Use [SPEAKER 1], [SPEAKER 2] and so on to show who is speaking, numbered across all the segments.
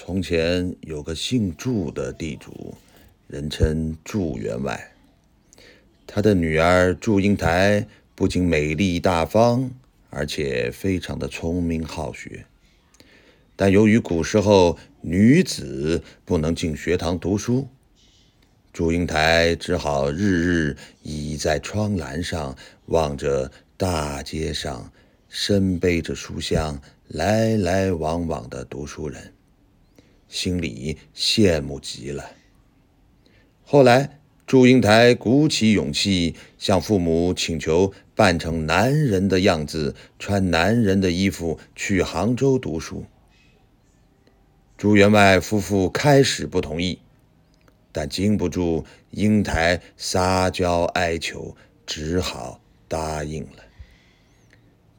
[SPEAKER 1] 从前有个姓祝的地主，人称祝员外。他的女儿祝英台不仅美丽大方，而且非常的聪明好学。但由于古时候女子不能进学堂读书，祝英台只好日日倚在窗栏上，望着大街上身背着书箱来来往往的读书人。心里羡慕极了。后来，祝英台鼓起勇气向父母请求扮成男人的样子，穿男人的衣服去杭州读书。朱员外夫妇开始不同意，但经不住英台撒娇哀求，只好答应了。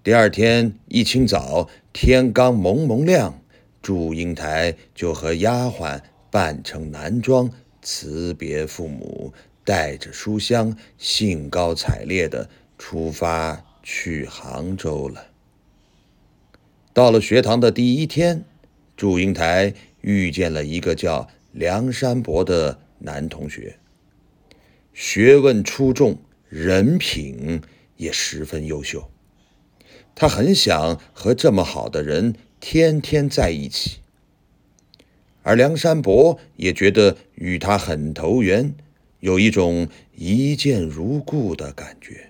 [SPEAKER 1] 第二天一清早，天刚蒙蒙亮。祝英台就和丫鬟扮成男装，辞别父母，带着书箱，兴高采烈地出发去杭州了。到了学堂的第一天，祝英台遇见了一个叫梁山伯的男同学，学问出众，人品也十分优秀。他很想和这么好的人。天天在一起，而梁山伯也觉得与他很投缘，有一种一见如故的感觉。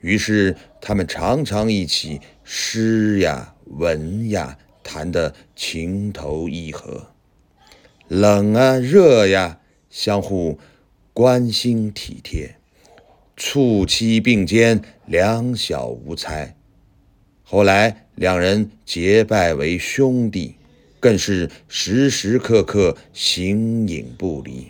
[SPEAKER 1] 于是他们常常一起诗呀、文呀，谈得情投意合；冷啊、热呀，相互关心体贴，促膝并肩，两小无猜。后来，两人结拜为兄弟，更是时时刻刻形影不离。